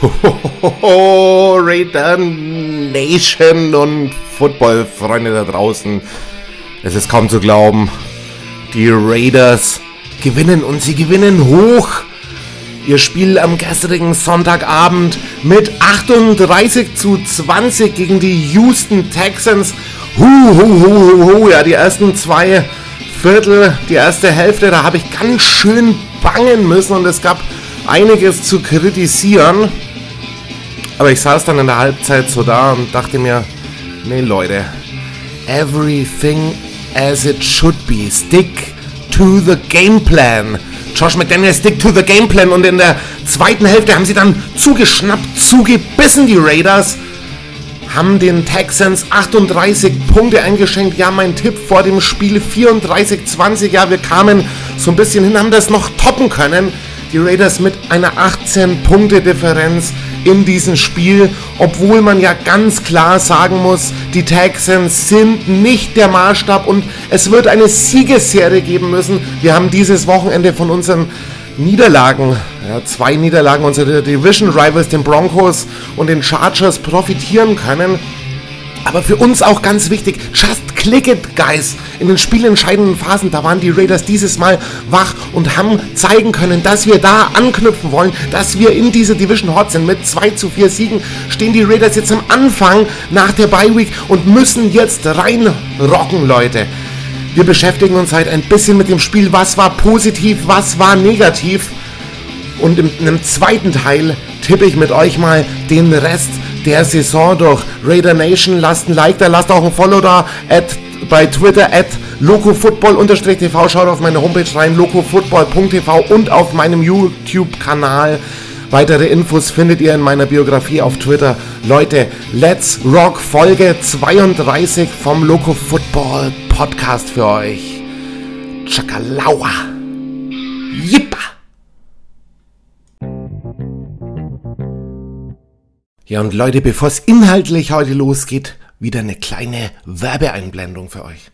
Raider Nation und Football-Freunde da draußen. Es ist kaum zu glauben. Die Raiders gewinnen und sie gewinnen hoch. Ihr Spiel am gestrigen Sonntagabend mit 38 zu 20 gegen die Houston Texans. Hu, hu, hu, hu, hu. Ja, die ersten zwei Viertel, die erste Hälfte, da habe ich ganz schön bangen müssen und es gab einiges zu kritisieren. Aber ich saß dann in der Halbzeit so da und dachte mir, nee Leute, everything as it should be. Stick to the game plan. Josh McDaniel stick to the game plan und in der zweiten Hälfte haben sie dann zugeschnappt, zugebissen die Raiders, haben den Texans 38 Punkte eingeschenkt. Ja, mein Tipp vor dem Spiel 34-20. Ja, wir kamen so ein bisschen hin, haben das noch toppen können. Die Raiders mit einer 18-Punkte-Differenz in diesem Spiel, obwohl man ja ganz klar sagen muss, die Texans sind nicht der Maßstab und es wird eine Siegesserie geben müssen. Wir haben dieses Wochenende von unseren Niederlagen, ja, zwei Niederlagen unserer Division Rivals, den Broncos und den Chargers profitieren können. Aber für uns auch ganz wichtig, just click it, guys. In den spielentscheidenden Phasen, da waren die Raiders dieses Mal wach und haben zeigen können, dass wir da anknüpfen wollen, dass wir in dieser Division hot sind. Mit 2 zu 4 Siegen stehen die Raiders jetzt am Anfang nach der Bye Week und müssen jetzt reinrocken, Leute. Wir beschäftigen uns halt ein bisschen mit dem Spiel, was war positiv, was war negativ. Und im, im zweiten Teil tippe ich mit euch mal den Rest der Saison durch. Raider Nation, lasst ein Like da, lasst auch ein Follow da at, bei Twitter at locofootball-tv. Schaut auf meine Homepage rein, locofootball.tv und auf meinem YouTube-Kanal. Weitere Infos findet ihr in meiner Biografie auf Twitter. Leute, Let's Rock Folge 32 vom Loco Football Podcast für euch. Chakalaua. Yippa. Ja, und Leute, bevor es inhaltlich heute losgeht, wieder eine kleine Werbeeinblendung für euch.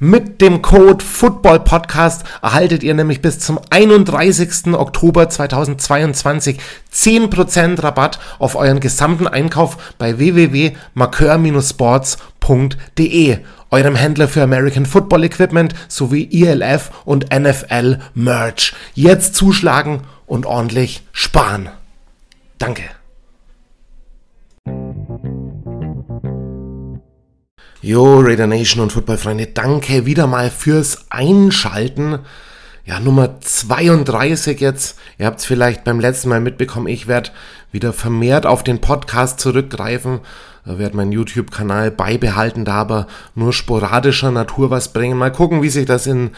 Mit dem Code Football Podcast erhaltet ihr nämlich bis zum 31. Oktober 2022 10% Rabatt auf euren gesamten Einkauf bei www.markeur-sports.de, eurem Händler für American Football Equipment sowie ELF und NFL Merch. Jetzt zuschlagen und ordentlich sparen. Danke. Jo, Raider Nation und Footballfreunde, danke wieder mal fürs Einschalten. Ja, Nummer 32 jetzt. Ihr habt es vielleicht beim letzten Mal mitbekommen. Ich werde wieder vermehrt auf den Podcast zurückgreifen. Werde meinen YouTube-Kanal beibehalten, da aber nur sporadischer Natur was bringen. Mal gucken, wie sich das in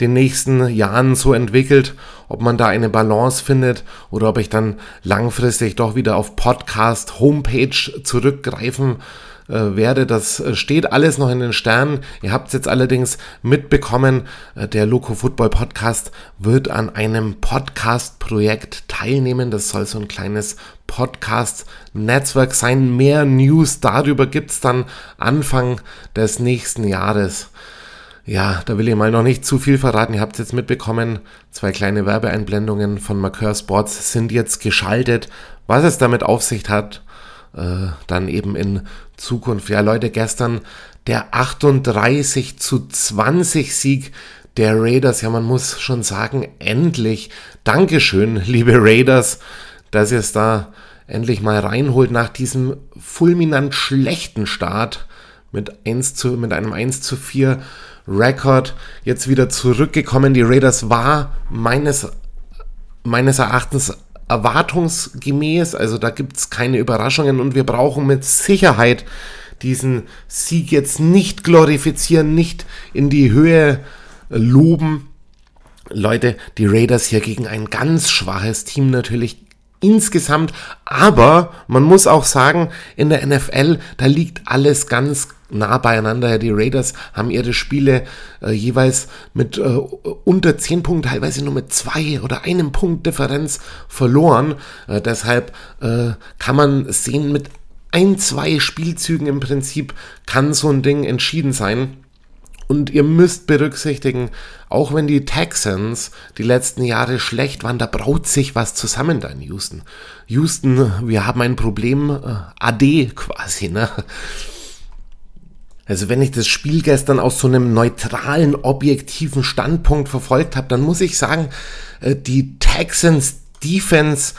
den nächsten Jahren so entwickelt. Ob man da eine Balance findet oder ob ich dann langfristig doch wieder auf Podcast, Homepage zurückgreifen äh, werde. Das äh, steht alles noch in den Sternen. Ihr habt es jetzt allerdings mitbekommen, äh, der Loco Football Podcast wird an einem Podcast-Projekt teilnehmen. Das soll so ein kleines Podcast-Netzwerk sein. Mehr News darüber gibt es dann Anfang des nächsten Jahres. Ja, da will ich mal noch nicht zu viel verraten. Ihr habt es jetzt mitbekommen. Zwei kleine Werbeeinblendungen von Marqueur Sports sind jetzt geschaltet. Was es damit auf sich hat, äh, dann eben in Zukunft. Ja, Leute, gestern der 38 zu 20 Sieg der Raiders. Ja, man muss schon sagen, endlich. Dankeschön, liebe Raiders, dass ihr es da endlich mal reinholt nach diesem fulminant schlechten Start mit, 1 zu, mit einem 1 zu 4 Rekord jetzt wieder zurückgekommen. Die Raiders war meines, meines Erachtens erwartungsgemäß. Also da gibt es keine Überraschungen und wir brauchen mit Sicherheit diesen Sieg jetzt nicht glorifizieren, nicht in die Höhe loben. Leute, die Raiders hier gegen ein ganz schwaches Team natürlich insgesamt, aber man muss auch sagen, in der NFL, da liegt alles ganz nah beieinander. Die Raiders haben ihre Spiele äh, jeweils mit äh, unter 10 Punkten, teilweise nur mit zwei oder einem Punkt Differenz verloren. Äh, deshalb äh, kann man sehen, mit ein, zwei Spielzügen im Prinzip kann so ein Ding entschieden sein. Und ihr müsst berücksichtigen, auch wenn die Texans die letzten Jahre schlecht waren, da braut sich was zusammen da in Houston. Houston, wir haben ein Problem, äh, AD quasi, ne? Also wenn ich das Spiel gestern aus so einem neutralen, objektiven Standpunkt verfolgt habe, dann muss ich sagen, äh, die Texans Defense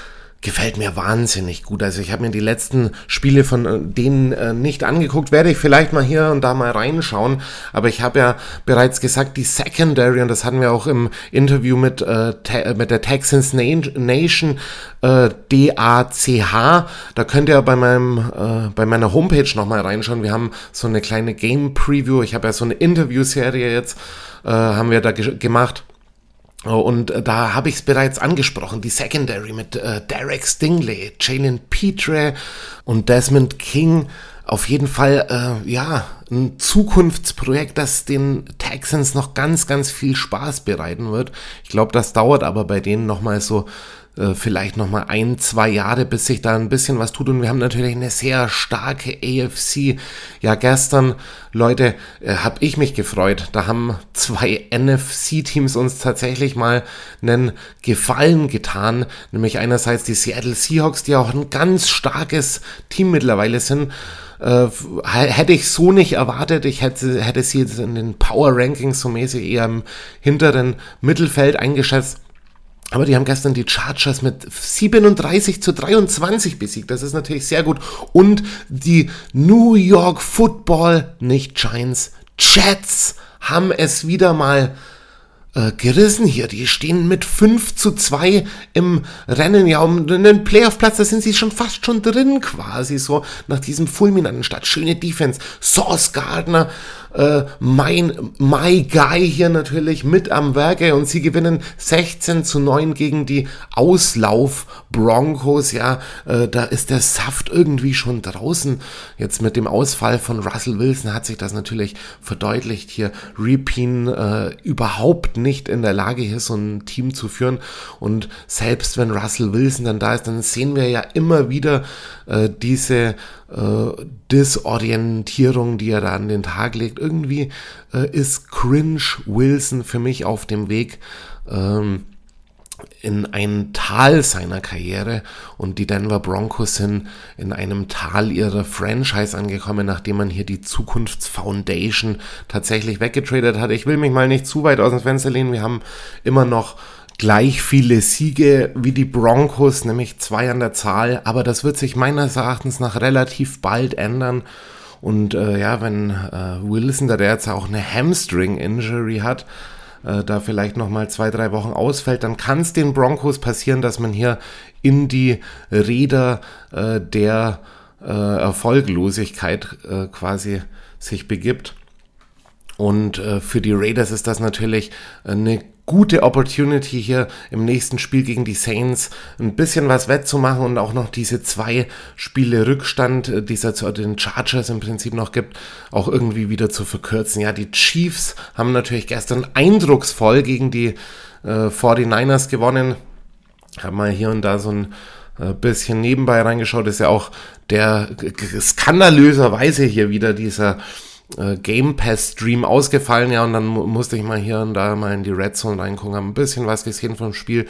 gefällt mir wahnsinnig gut. Also ich habe mir die letzten Spiele von äh, denen äh, nicht angeguckt, werde ich vielleicht mal hier und da mal reinschauen. Aber ich habe ja bereits gesagt, die Secondary, und das hatten wir auch im Interview mit, äh, mit der Texans Nation, äh, D-A-C-H, da könnt ihr bei, meinem, äh, bei meiner Homepage nochmal reinschauen. Wir haben so eine kleine Game Preview. Ich habe ja so eine Interview-Serie jetzt, äh, haben wir da gemacht und äh, da habe ich es bereits angesprochen, die Secondary mit äh, Derek Stingley, Jalen Petre und Desmond King. Auf jeden Fall, äh, ja, ein Zukunftsprojekt, das den Texans noch ganz, ganz viel Spaß bereiten wird. Ich glaube, das dauert aber bei denen nochmal so vielleicht noch mal ein, zwei Jahre, bis sich da ein bisschen was tut. Und wir haben natürlich eine sehr starke AFC. Ja, gestern, Leute, äh, habe ich mich gefreut. Da haben zwei NFC-Teams uns tatsächlich mal einen Gefallen getan. Nämlich einerseits die Seattle Seahawks, die auch ein ganz starkes Team mittlerweile sind. Äh, hätte ich so nicht erwartet. Ich hätte, hätte sie jetzt in den Power Rankings so mäßig eher im hinteren Mittelfeld eingeschätzt. Aber die haben gestern die Chargers mit 37 zu 23 besiegt. Das ist natürlich sehr gut. Und die New York Football, nicht Giants, Jets haben es wieder mal äh, gerissen hier. Die stehen mit 5 zu 2 im Rennen. Ja, um einen Playoff-Platz, da sind sie schon fast schon drin quasi. So nach diesem fulminanten Start. Schöne Defense. Sauce Gardner äh, mein My Guy hier natürlich mit am Werke und sie gewinnen 16 zu 9 gegen die Auslauf Broncos. Ja, äh, da ist der Saft irgendwie schon draußen. Jetzt mit dem Ausfall von Russell Wilson hat sich das natürlich verdeutlicht. Hier Repin äh, überhaupt nicht in der Lage, hier so ein Team zu führen. Und selbst wenn Russell Wilson dann da ist, dann sehen wir ja immer wieder äh, diese äh, Disorientierung, die er da an den Tag legt. Irgendwie äh, ist Cringe Wilson für mich auf dem Weg ähm, in ein Tal seiner Karriere und die Denver Broncos sind in einem Tal ihrer Franchise angekommen, nachdem man hier die Zukunftsfoundation tatsächlich weggetradet hat. Ich will mich mal nicht zu weit aus dem Fenster lehnen. Wir haben immer noch gleich viele Siege wie die Broncos, nämlich zwei an der Zahl. Aber das wird sich meines Erachtens nach relativ bald ändern. Und äh, ja, wenn äh, Wilson, der jetzt auch eine Hamstring-Injury hat, äh, da vielleicht noch mal zwei, drei Wochen ausfällt, dann kann es den Broncos passieren, dass man hier in die Räder äh, der äh, Erfolglosigkeit äh, quasi sich begibt. Und äh, für die Raiders ist das natürlich eine gute Opportunity hier im nächsten Spiel gegen die Saints ein bisschen was wettzumachen und auch noch diese zwei Spiele Rückstand, äh, die es zu den Chargers im Prinzip noch gibt, auch irgendwie wieder zu verkürzen. Ja, die Chiefs haben natürlich gestern eindrucksvoll gegen die äh, 49ers gewonnen. Haben mal hier und da so ein äh, bisschen nebenbei reingeschaut, ist ja auch der skandalöserweise hier wieder dieser äh, Game Pass Stream ausgefallen, ja, und dann mu musste ich mal hier und da mal in die Red Zone reingucken, habe ein bisschen was gesehen vom Spiel,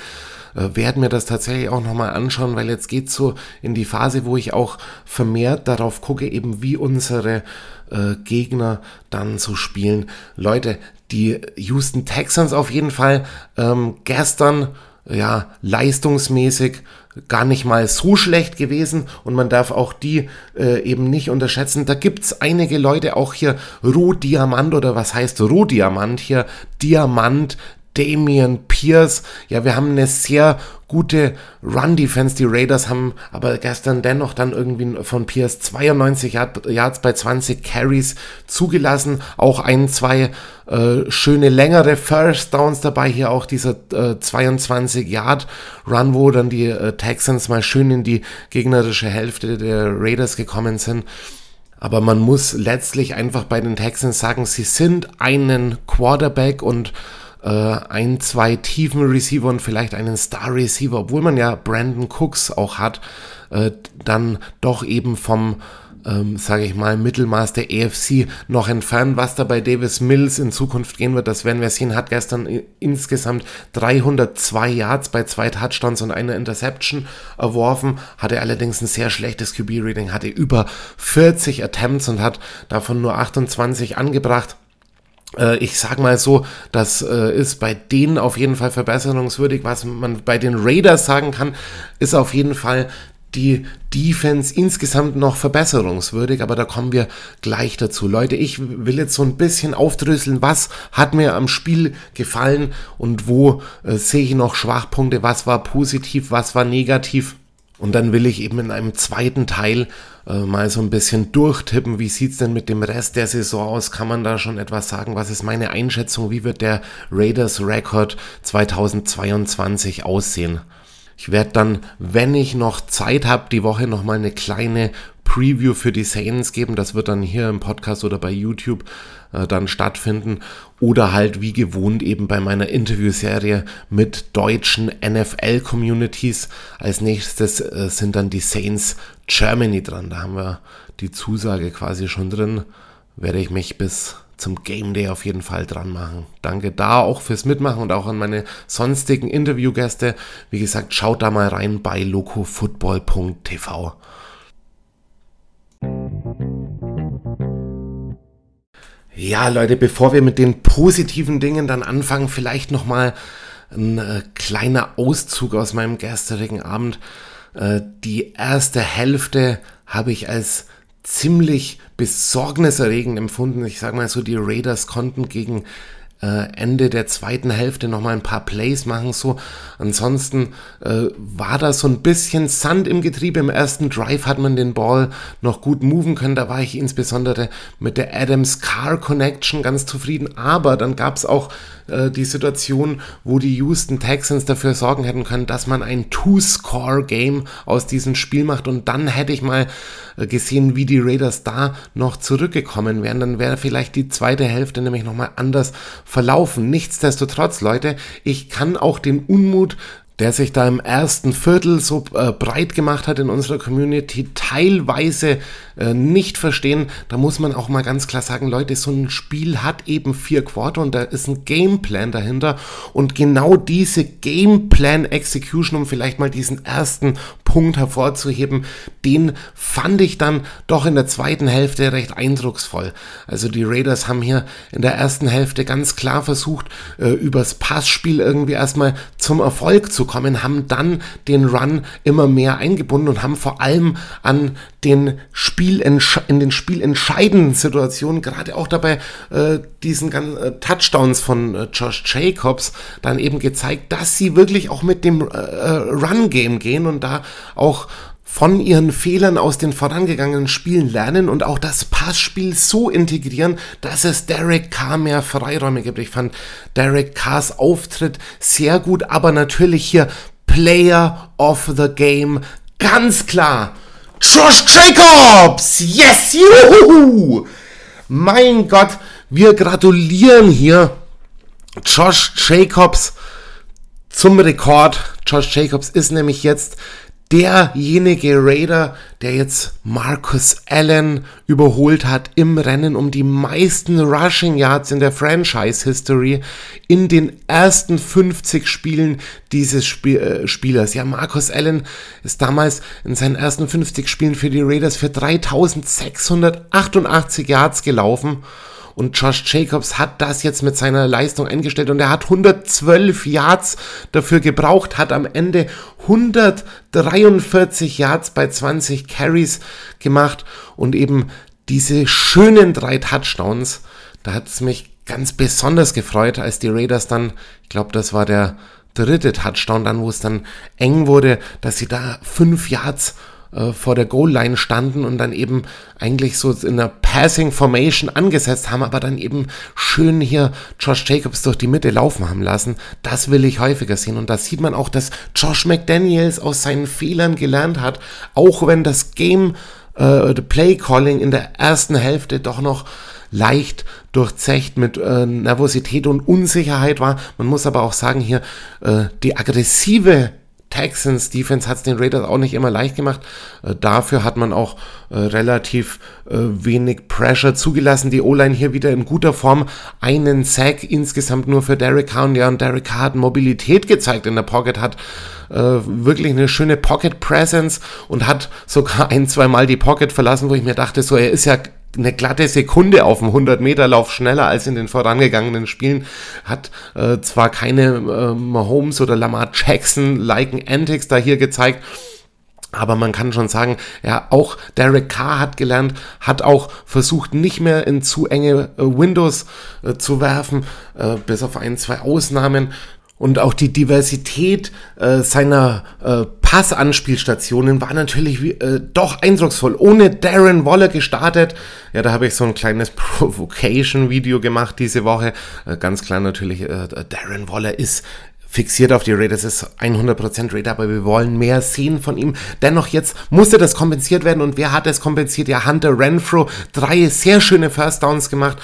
äh, werde mir das tatsächlich auch nochmal anschauen, weil jetzt geht's so in die Phase, wo ich auch vermehrt darauf gucke, eben wie unsere äh, Gegner dann so spielen. Leute, die Houston Texans auf jeden Fall ähm, gestern ja, leistungsmäßig gar nicht mal so schlecht gewesen und man darf auch die äh, eben nicht unterschätzen. Da gibt's einige Leute, auch hier Rohdiamant oder was heißt Rohdiamant hier, Diamant, Damian Pierce. Ja, wir haben eine sehr gute Run-Defense. Die Raiders haben aber gestern dennoch dann irgendwie von Pierce 92 Yards bei 20 Carries zugelassen. Auch ein, zwei äh, schöne längere First Downs dabei. Hier auch dieser äh, 22 Yard Run, wo dann die äh, Texans mal schön in die gegnerische Hälfte der Raiders gekommen sind. Aber man muss letztlich einfach bei den Texans sagen, sie sind einen Quarterback und äh, ein, zwei tiefen Receiver und vielleicht einen Star Receiver, obwohl man ja Brandon Cooks auch hat, äh, dann doch eben vom ähm, sage ich mal, Mittelmaß der EFC noch entfernt. Was da bei Davis Mills in Zukunft gehen wird, das werden wir sehen. Hat gestern insgesamt 302 Yards bei zwei Touchdowns und einer Interception erworfen. Hatte allerdings ein sehr schlechtes QB-Rating, hatte über 40 Attempts und hat davon nur 28 angebracht ich sag mal so, das äh, ist bei denen auf jeden Fall verbesserungswürdig. Was man bei den Raiders sagen kann, ist auf jeden Fall, die Defense insgesamt noch verbesserungswürdig, aber da kommen wir gleich dazu. Leute, ich will jetzt so ein bisschen aufdröseln, was hat mir am Spiel gefallen und wo äh, sehe ich noch Schwachpunkte, was war positiv, was war negativ. Und dann will ich eben in einem zweiten Teil äh, mal so ein bisschen durchtippen, wie sieht's denn mit dem Rest der Saison aus? Kann man da schon etwas sagen? Was ist meine Einschätzung? Wie wird der Raiders Record 2022 aussehen? Ich werde dann, wenn ich noch Zeit habe, die Woche nochmal eine kleine Preview für die Saints geben. Das wird dann hier im Podcast oder bei YouTube äh, dann stattfinden. Oder halt wie gewohnt eben bei meiner Interviewserie mit deutschen NFL-Communities. Als nächstes äh, sind dann die Saints Germany dran. Da haben wir die Zusage quasi schon drin. Werde ich mich bis zum Game Day auf jeden Fall dran machen. Danke da auch fürs Mitmachen und auch an meine sonstigen Interviewgäste. Wie gesagt, schaut da mal rein bei locofootball.tv. Ja, Leute, bevor wir mit den positiven Dingen dann anfangen, vielleicht noch mal ein äh, kleiner Auszug aus meinem gestrigen Abend. Äh, die erste Hälfte habe ich als ziemlich besorgniserregend empfunden. Ich sage mal so, die Raiders konnten gegen Ende der zweiten Hälfte nochmal ein paar Plays machen. So, ansonsten äh, war da so ein bisschen Sand im Getriebe. Im ersten Drive hat man den Ball noch gut moven können. Da war ich insbesondere mit der Adams Car Connection ganz zufrieden. Aber dann gab es auch äh, die Situation, wo die Houston Texans dafür sorgen hätten können, dass man ein Two-Score-Game aus diesem Spiel macht. Und dann hätte ich mal äh, gesehen, wie die Raiders da noch zurückgekommen wären. Dann wäre vielleicht die zweite Hälfte nämlich nochmal anders verlaufen. Nichtsdestotrotz, Leute, ich kann auch den Unmut der sich da im ersten Viertel so äh, breit gemacht hat in unserer Community, teilweise äh, nicht verstehen. Da muss man auch mal ganz klar sagen, Leute, so ein Spiel hat eben vier Quarter und da ist ein Gameplan dahinter. Und genau diese Gameplan Execution, um vielleicht mal diesen ersten Punkt hervorzuheben, den fand ich dann doch in der zweiten Hälfte recht eindrucksvoll. Also die Raiders haben hier in der ersten Hälfte ganz klar versucht, äh, übers Passspiel irgendwie erstmal zum Erfolg zu kommen, haben dann den Run immer mehr eingebunden und haben vor allem an den in den spielentscheidenden Situationen, gerade auch dabei äh, diesen ganzen äh, Touchdowns von äh, Josh Jacobs, dann eben gezeigt, dass sie wirklich auch mit dem äh, äh, Run-Game gehen und da auch von ihren Fehlern aus den vorangegangenen Spielen lernen und auch das Passspiel so integrieren, dass es Derek Carr mehr Freiräume gibt. Ich fand Derek Carrs Auftritt sehr gut, aber natürlich hier Player of the Game ganz klar. Josh Jacobs! Yes! Juhu! Mein Gott, wir gratulieren hier Josh Jacobs zum Rekord. Josh Jacobs ist nämlich jetzt derjenige Raider, der jetzt Marcus Allen überholt hat im Rennen um die meisten Rushing Yards in der Franchise History in den ersten 50 Spielen dieses Spiel, äh, Spielers. Ja, Marcus Allen ist damals in seinen ersten 50 Spielen für die Raiders für 3688 Yards gelaufen und Josh Jacobs hat das jetzt mit seiner Leistung eingestellt und er hat 112 Yards dafür gebraucht, hat am Ende 143 Yards bei 20 Carries gemacht und eben diese schönen drei Touchdowns. Da hat es mich ganz besonders gefreut, als die Raiders dann, ich glaube, das war der dritte Touchdown dann, wo es dann eng wurde, dass sie da fünf Yards äh, vor der Goal-Line standen und dann eben eigentlich so in einer Passing Formation angesetzt haben, aber dann eben schön hier Josh Jacobs durch die Mitte laufen haben lassen. Das will ich häufiger sehen. Und da sieht man auch, dass Josh McDaniels aus seinen Fehlern gelernt hat, auch wenn das Game, äh, Play Calling in der ersten Hälfte doch noch leicht durchzecht mit äh, Nervosität und Unsicherheit war. Man muss aber auch sagen, hier äh, die aggressive Texans Defense hat es den Raiders auch nicht immer leicht gemacht. Äh, dafür hat man auch äh, relativ äh, wenig Pressure zugelassen. Die O-Line hier wieder in guter Form. Einen Sack insgesamt nur für Derek Carr. Ja, und Derek Carr hat Mobilität gezeigt in der Pocket, hat äh, wirklich eine schöne Pocket Presence und hat sogar ein, zwei die Pocket verlassen, wo ich mir dachte, so, er ist ja eine glatte Sekunde auf dem 100-Meter-Lauf schneller als in den vorangegangenen Spielen. Hat äh, zwar keine äh, Mahomes oder Lamar Jackson-liken Antics da hier gezeigt, aber man kann schon sagen, ja, auch Derek Carr hat gelernt, hat auch versucht, nicht mehr in zu enge äh, Windows äh, zu werfen, äh, bis auf ein, zwei Ausnahmen und auch die Diversität äh, seiner äh, Passanspielstationen war natürlich äh, doch eindrucksvoll. Ohne Darren Waller gestartet. Ja, da habe ich so ein kleines Provocation-Video gemacht diese Woche. Äh, ganz klar natürlich, äh, Darren Waller ist fixiert auf die Raiders, ist 100% Raider, aber wir wollen mehr sehen von ihm. Dennoch jetzt musste das kompensiert werden und wer hat es kompensiert? Ja, Hunter Renfro, drei sehr schöne First Downs gemacht,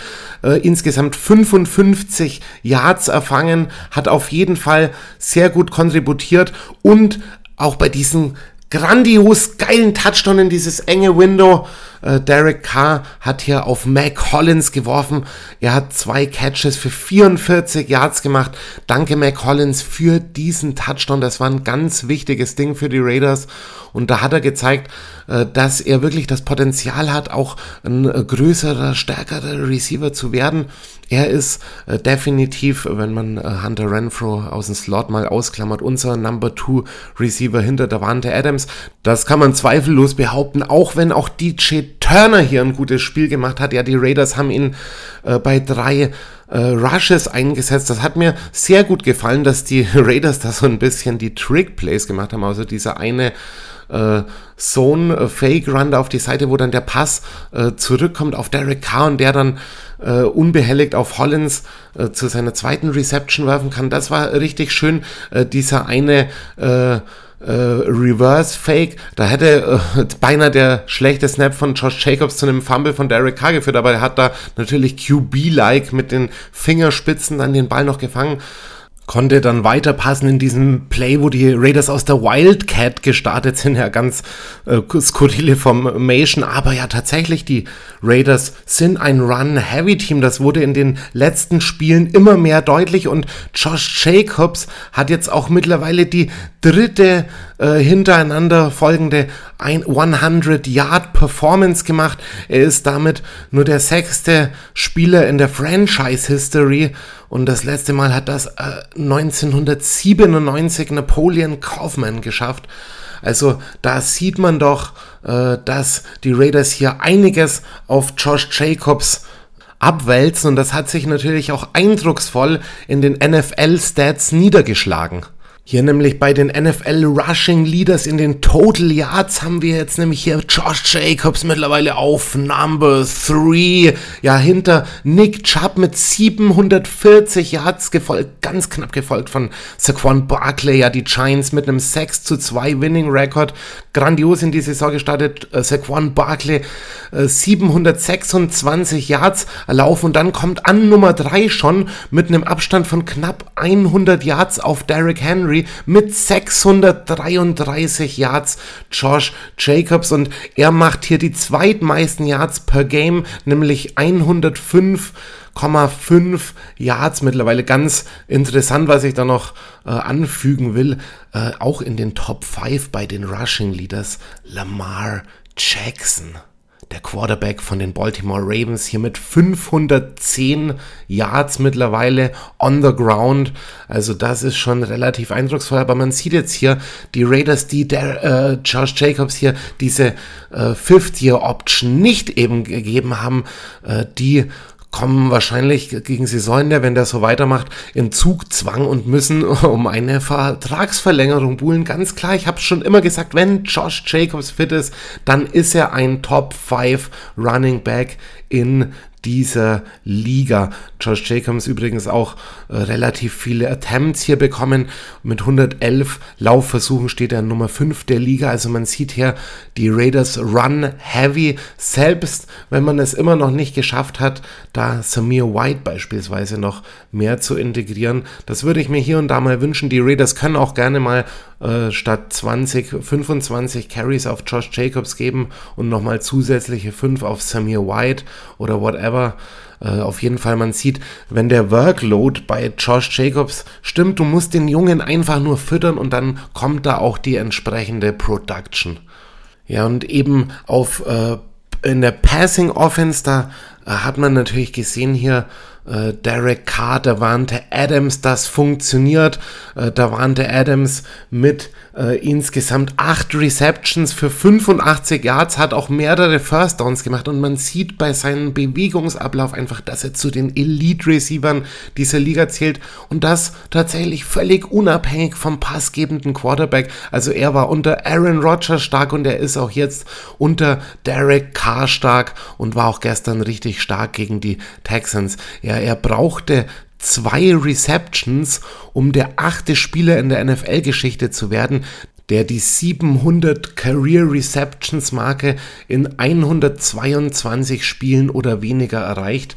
äh, insgesamt 55 Yards erfangen, hat auf jeden Fall sehr gut kontributiert und auch bei diesen grandios geilen Touchdown in dieses enge Window. Äh, Derek Carr hat hier auf Mac Collins geworfen. Er hat zwei Catches für 44 Yards gemacht. Danke Mac Collins für diesen Touchdown. Das war ein ganz wichtiges Ding für die Raiders. Und da hat er gezeigt, äh, dass er wirklich das Potenzial hat, auch ein äh, größerer, stärkerer Receiver zu werden. Er ist definitiv, wenn man Hunter Renfro aus dem Slot mal ausklammert, unser Number 2 Receiver hinter Davante Adams. Das kann man zweifellos behaupten, auch wenn auch DJ Turner hier ein gutes Spiel gemacht hat. Ja, die Raiders haben ihn äh, bei drei äh, Rushes eingesetzt. Das hat mir sehr gut gefallen, dass die Raiders da so ein bisschen die Trick Plays gemacht haben. Also dieser eine äh, Zone äh, Fake Run auf die Seite, wo dann der Pass äh, zurückkommt auf Derek Carr und der dann äh, unbehelligt auf Hollins äh, zu seiner zweiten Reception werfen kann. Das war richtig schön. Äh, dieser eine äh, Reverse Fake, da hätte äh, beinahe der schlechte Snap von Josh Jacobs zu einem Fumble von Derek Carr geführt, aber er hat da natürlich QB-like mit den Fingerspitzen dann den Ball noch gefangen konnte dann weiterpassen in diesem Play, wo die Raiders aus der Wildcat gestartet sind. Ja, ganz äh, skurrile Formation. Aber ja, tatsächlich, die Raiders sind ein Run-Heavy-Team. Das wurde in den letzten Spielen immer mehr deutlich. Und Josh Jacobs hat jetzt auch mittlerweile die dritte äh, hintereinander folgende 100-Yard-Performance gemacht. Er ist damit nur der sechste Spieler in der Franchise-History und das letzte Mal hat das äh, 1997 Napoleon Kaufman geschafft. Also da sieht man doch, äh, dass die Raiders hier einiges auf Josh Jacobs abwälzen und das hat sich natürlich auch eindrucksvoll in den NFL-Stats niedergeschlagen. Hier nämlich bei den NFL Rushing Leaders in den Total Yards haben wir jetzt nämlich hier Josh Jacobs mittlerweile auf Number 3. Ja, hinter Nick Chubb mit 740 Yards gefolgt, ganz knapp gefolgt von Saquon Barkley. Ja, die Giants mit einem 6 zu 2 Winning Record. Grandios in die Saison gestartet. Äh, Saquon Barkley äh, 726 Yards erlaufen und dann kommt an Nummer 3 schon mit einem Abstand von knapp 100 Yards auf Derrick Henry. Mit 633 Yards Josh Jacobs und er macht hier die zweitmeisten Yards per Game, nämlich 105,5 Yards mittlerweile. Ganz interessant, was ich da noch äh, anfügen will. Äh, auch in den Top 5 bei den Rushing Leaders Lamar Jackson der Quarterback von den Baltimore Ravens hier mit 510 Yards mittlerweile on the ground. Also das ist schon relativ eindrucksvoll. Aber man sieht jetzt hier die Raiders, die der äh, Josh Jacobs hier diese äh, Fifth-Year-Option nicht eben gegeben haben, äh, die kommen wahrscheinlich gegen Saisonende, wenn der so weitermacht, in Zugzwang und müssen um eine Vertragsverlängerung buhlen. Ganz klar, ich habe schon immer gesagt, wenn Josh Jacobs fit ist, dann ist er ein Top 5 Running Back in dieser Liga. Josh Jacobs übrigens auch äh, relativ viele Attempts hier bekommen. Mit 111 Laufversuchen steht er Nummer 5 der Liga. Also man sieht hier, die Raiders run heavy. Selbst wenn man es immer noch nicht geschafft hat, da Samir White beispielsweise noch mehr zu integrieren. Das würde ich mir hier und da mal wünschen. Die Raiders können auch gerne mal äh, statt 20, 25 Carries auf Josh Jacobs geben und nochmal zusätzliche 5 auf Samir White oder whatever. Äh, auf jeden Fall, man sieht, wenn der Workload bei Josh Jacobs stimmt, du musst den Jungen einfach nur füttern und dann kommt da auch die entsprechende Production. Ja, und eben auf äh, in der Passing Offense, da äh, hat man natürlich gesehen hier, äh, Derek Carr, da warnte Adams, das funktioniert. Äh, da warnte Adams mit äh, insgesamt acht Receptions für 85 Yards, hat auch mehrere First Downs gemacht und man sieht bei seinem Bewegungsablauf einfach, dass er zu den Elite-Receivern dieser Liga zählt und das tatsächlich völlig unabhängig vom passgebenden Quarterback. Also er war unter Aaron Rodgers stark und er ist auch jetzt unter Derek Carr stark und war auch gestern richtig stark gegen die Texans. Ja, er brauchte zwei Receptions, um der achte Spieler in der NFL-Geschichte zu werden, der die 700 Career Receptions Marke in 122 Spielen oder weniger erreicht.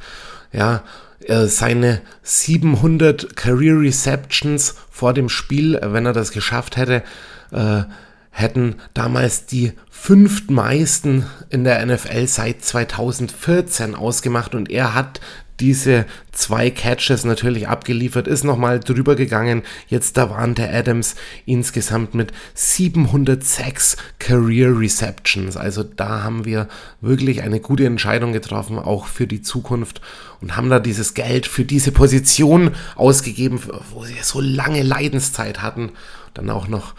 Ja, äh, seine 700 Career Receptions vor dem Spiel, wenn er das geschafft hätte, äh, hätten damals die fünftmeisten in der NFL seit 2014 ausgemacht und er hat diese zwei Catches natürlich abgeliefert, ist nochmal drüber gegangen. Jetzt da warnte Adams insgesamt mit 706 Career Receptions. Also da haben wir wirklich eine gute Entscheidung getroffen, auch für die Zukunft und haben da dieses Geld für diese Position ausgegeben, wo sie so lange Leidenszeit hatten. Dann auch noch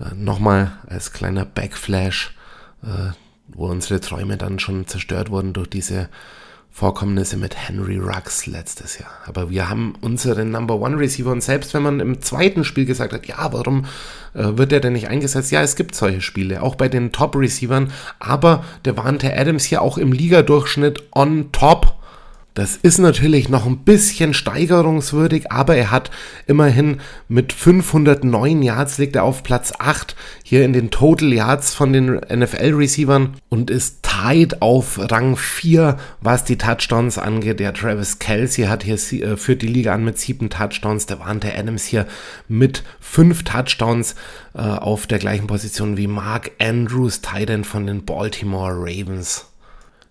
äh, nochmal als kleiner Backflash, äh, wo unsere Träume dann schon zerstört wurden durch diese Vorkommnisse mit Henry Ruggs letztes Jahr. Aber wir haben unseren Number One Receiver und selbst wenn man im zweiten Spiel gesagt hat, ja, warum äh, wird er denn nicht eingesetzt? Ja, es gibt solche Spiele, auch bei den Top Receivern. Aber der warnte Adams hier auch im Ligadurchschnitt on top das ist natürlich noch ein bisschen steigerungswürdig, aber er hat immerhin mit 509 Yards liegt er auf Platz 8 hier in den Total Yards von den NFL-Receivern und ist tied auf Rang 4, was die Touchdowns angeht. Der Travis Kelsey hat hier äh, führt die Liga an mit sieben Touchdowns. Der warnte Adams hier mit fünf Touchdowns äh, auf der gleichen Position wie Mark Andrews, Titan von den Baltimore Ravens.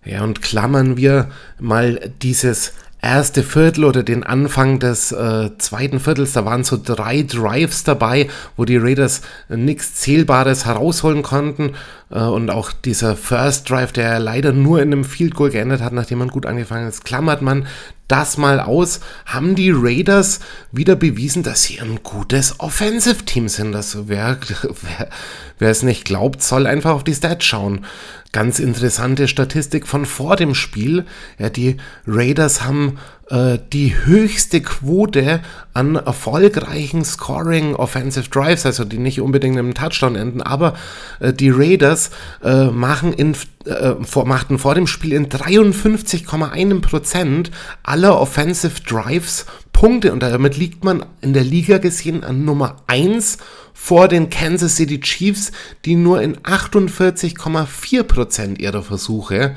Ja, und klammern wir mal dieses erste Viertel oder den Anfang des äh, zweiten Viertels, da waren so drei Drives dabei, wo die Raiders nichts Zählbares herausholen konnten. Äh, und auch dieser First Drive, der leider nur in einem Field Goal geendet hat, nachdem man gut angefangen ist, klammert man das mal aus, haben die Raiders wieder bewiesen, dass sie ein gutes Offensive Team sind. Also wer, wer, wer es nicht glaubt, soll einfach auf die Stats schauen. Ganz interessante Statistik von vor dem Spiel. Ja, die Raiders haben äh, die höchste Quote an erfolgreichen Scoring Offensive Drives, also die nicht unbedingt im Touchdown enden, aber äh, die Raiders äh, machen in, äh, vor, machten vor dem Spiel in 53,1% aller Offensive Drives Punkte. Und damit liegt man in der Liga gesehen an Nummer 1 vor den Kansas City Chiefs, die nur in 48,4% ihrer Versuche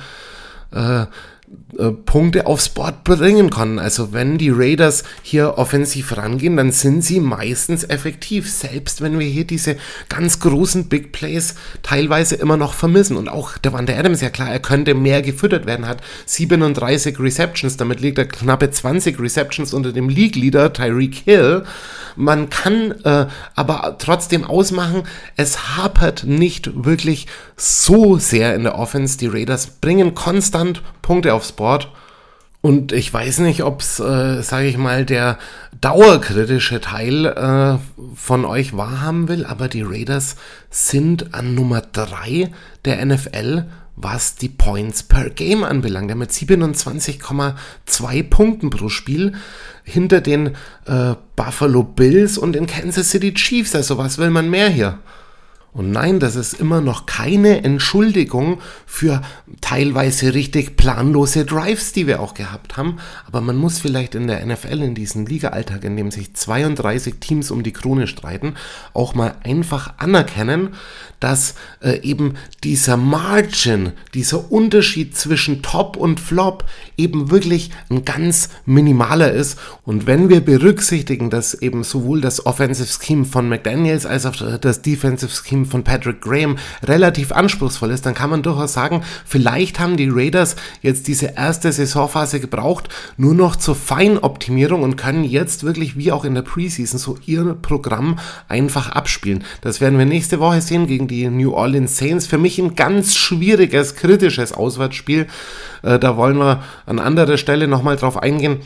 äh, Punkte aufs Board bringen können. Also wenn die Raiders hier offensiv rangehen, dann sind sie meistens effektiv, selbst wenn wir hier diese ganz großen Big Plays teilweise immer noch vermissen. Und auch der Wanda Adams, ja klar, er könnte mehr gefüttert werden, hat 37 Receptions, damit liegt er knappe 20 Receptions unter dem League-Leader Tyreek Hill. Man kann äh, aber trotzdem ausmachen, es hapert nicht wirklich so sehr in der Offense. Die Raiders bringen konstant Punkte aufs Board. Und ich weiß nicht, ob es, äh, sage ich mal, der dauerkritische Teil äh, von euch wahrhaben will, aber die Raiders sind an Nummer 3 der NFL, was die Points per Game anbelangt. Mit 27,2 Punkten pro Spiel hinter den äh, Buffalo Bills und den Kansas City Chiefs. Also was will man mehr hier? Und nein, das ist immer noch keine Entschuldigung für teilweise richtig planlose Drives, die wir auch gehabt haben. Aber man muss vielleicht in der NFL, in diesem Liga-Alltag, in dem sich 32 Teams um die Krone streiten, auch mal einfach anerkennen, dass äh, eben dieser Margin, dieser Unterschied zwischen Top und Flop eben wirklich ein ganz minimaler ist. Und wenn wir berücksichtigen, dass eben sowohl das Offensive Scheme von McDaniels als auch das Defensive Scheme von Patrick Graham relativ anspruchsvoll ist, dann kann man durchaus sagen, vielleicht haben die Raiders jetzt diese erste Saisonphase gebraucht, nur noch zur Feinoptimierung und können jetzt wirklich wie auch in der Preseason so ihr Programm einfach abspielen. Das werden wir nächste Woche sehen gegen die New Orleans Saints. Für mich ein ganz schwieriges, kritisches Auswärtsspiel. Äh, da wollen wir an anderer Stelle nochmal drauf eingehen.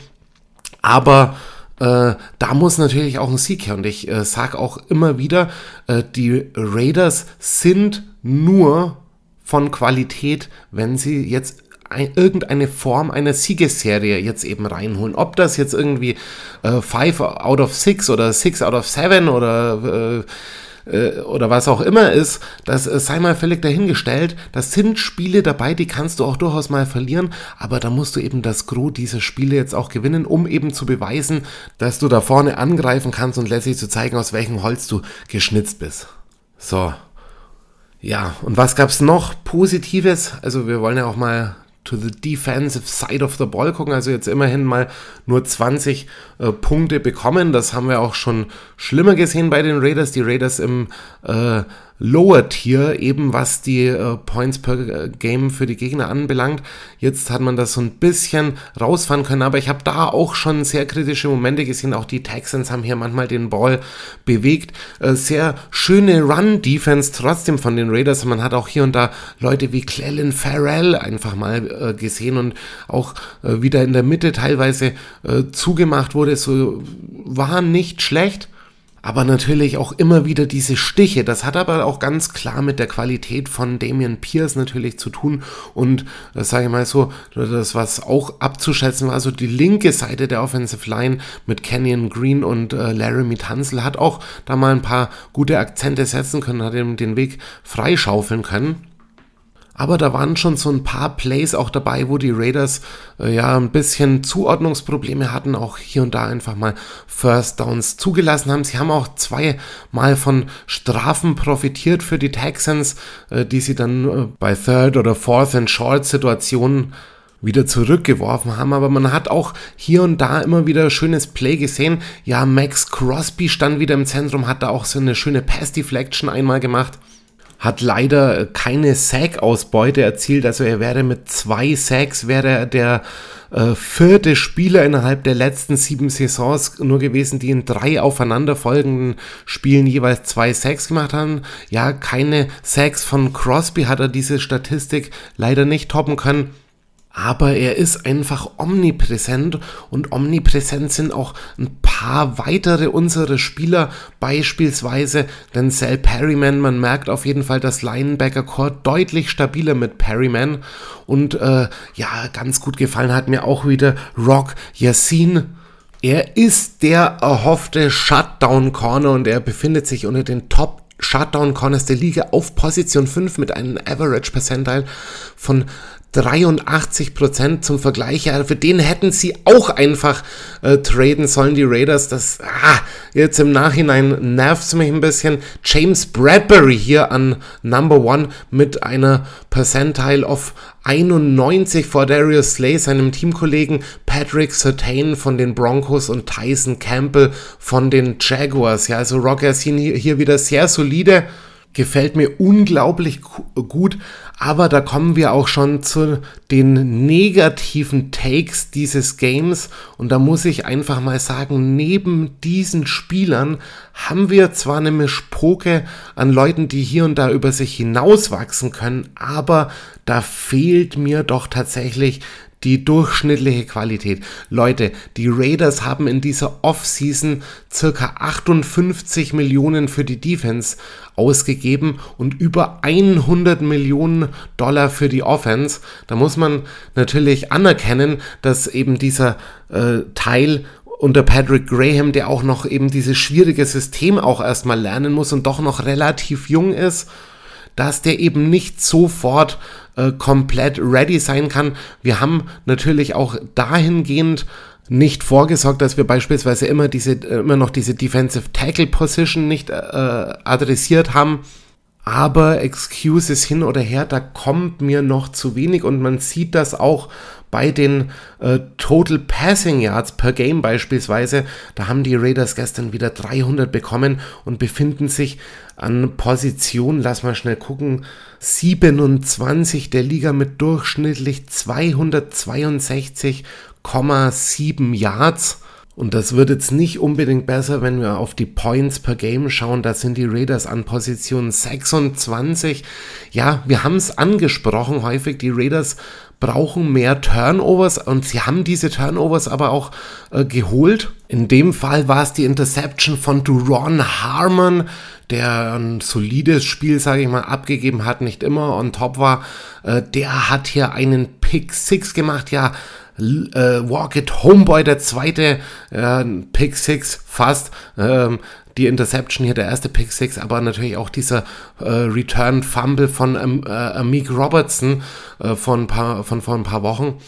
Aber äh, da muss natürlich auch ein Sieg her. Und ich äh, sage auch immer wieder, äh, die Raiders sind nur von Qualität, wenn sie jetzt ein, irgendeine Form einer Siegesserie jetzt eben reinholen. Ob das jetzt irgendwie 5 äh, out of 6 oder 6 out of 7 oder äh, oder was auch immer ist, das äh, sei mal völlig dahingestellt. Das sind Spiele dabei, die kannst du auch durchaus mal verlieren, aber da musst du eben das Gros dieser Spiele jetzt auch gewinnen, um eben zu beweisen, dass du da vorne angreifen kannst und letztlich zu zeigen, aus welchem Holz du geschnitzt bist. So. Ja, und was gab's noch Positives? Also wir wollen ja auch mal to the defensive side of the ball gucken. Also jetzt immerhin mal nur 20 äh, Punkte bekommen. Das haben wir auch schon schlimmer gesehen bei den Raiders. Die Raiders im äh, Lower Tier, eben was die äh, Points per äh, Game für die Gegner anbelangt. Jetzt hat man das so ein bisschen rausfahren können, aber ich habe da auch schon sehr kritische Momente gesehen. Auch die Texans haben hier manchmal den Ball bewegt. Äh, sehr schöne Run-Defense trotzdem von den Raiders. Man hat auch hier und da Leute wie Clellan Farrell einfach mal äh, gesehen und auch äh, wieder in der Mitte teilweise äh, zugemacht wurde. So war nicht schlecht aber natürlich auch immer wieder diese Stiche. Das hat aber auch ganz klar mit der Qualität von Damian Pierce natürlich zu tun und das sage ich mal so, das was auch abzuschätzen war, also die linke Seite der Offensive Line mit Kenyon Green und äh, Laramie Tunzel hat auch da mal ein paar gute Akzente setzen können, hat ihm den Weg freischaufeln können. Aber da waren schon so ein paar Plays auch dabei, wo die Raiders äh, ja ein bisschen Zuordnungsprobleme hatten, auch hier und da einfach mal First Downs zugelassen haben. Sie haben auch zweimal von Strafen profitiert für die Texans, äh, die sie dann äh, bei Third oder Fourth and Short Situationen wieder zurückgeworfen haben, aber man hat auch hier und da immer wieder schönes Play gesehen. Ja, Max Crosby stand wieder im Zentrum, hat da auch so eine schöne Pass Deflection einmal gemacht hat leider keine Sack-Ausbeute erzielt. Also er wäre mit zwei Sacks, wäre der äh, vierte Spieler innerhalb der letzten sieben Saisons nur gewesen, die in drei aufeinanderfolgenden Spielen jeweils zwei Sacks gemacht haben. Ja, keine Sacks von Crosby hat er diese Statistik leider nicht toppen können aber er ist einfach omnipräsent und omnipräsent sind auch ein paar weitere unserer Spieler, beispielsweise den Sal Perryman. Man merkt auf jeden Fall das Linebacker-Core deutlich stabiler mit Perryman und äh, ja, ganz gut gefallen hat mir auch wieder Rock Yassin. Er ist der erhoffte Shutdown Corner und er befindet sich unter den Top Shutdown Corners der Liga auf Position 5 mit einem Average Percentile von 83 Prozent zum Vergleich. Ja, für den hätten sie auch einfach äh, traden sollen, die Raiders. Das, ah, jetzt im Nachhinein nervt es mich ein bisschen. James Bradbury hier an Number One mit einer Percentile of 91 vor Darius Slay, seinem Teamkollegen Patrick Sertain von den Broncos und Tyson Campbell von den Jaguars. Ja, also Rockers hier, hier wieder sehr solide gefällt mir unglaublich gut, aber da kommen wir auch schon zu den negativen Takes dieses Games. Und da muss ich einfach mal sagen, neben diesen Spielern haben wir zwar eine Mischpoke an Leuten, die hier und da über sich hinauswachsen können, aber da fehlt mir doch tatsächlich die durchschnittliche Qualität. Leute, die Raiders haben in dieser Offseason circa 58 Millionen für die Defense ausgegeben und über 100 Millionen Dollar für die Offense. Da muss man natürlich anerkennen, dass eben dieser äh, Teil unter Patrick Graham, der auch noch eben dieses schwierige System auch erstmal lernen muss und doch noch relativ jung ist, dass der eben nicht sofort äh, komplett ready sein kann. Wir haben natürlich auch dahingehend nicht vorgesorgt, dass wir beispielsweise immer diese äh, immer noch diese Defensive Tackle Position nicht äh, adressiert haben. Aber Excuses hin oder her, da kommt mir noch zu wenig und man sieht das auch bei den äh, Total Passing Yards per Game beispielsweise. Da haben die Raiders gestern wieder 300 bekommen und befinden sich an Position, lass mal schnell gucken, 27 der Liga mit durchschnittlich 262,7 Yards. Und das wird jetzt nicht unbedingt besser, wenn wir auf die Points per Game schauen. Da sind die Raiders an Position 26. Ja, wir haben es angesprochen häufig. Die Raiders brauchen mehr Turnovers und sie haben diese Turnovers aber auch äh, geholt. In dem Fall war es die Interception von Duron Harmon, der ein solides Spiel, sage ich mal, abgegeben hat, nicht immer on top war. Äh, der hat hier einen Pick 6 gemacht, ja, äh, Walk It Homeboy, der zweite äh, Pick 6 fast. Ähm, die Interception hier, der erste Pick 6, aber natürlich auch dieser äh, Return Fumble von ähm, äh, Amik Robertson äh, von, paar, von vor ein paar Wochen.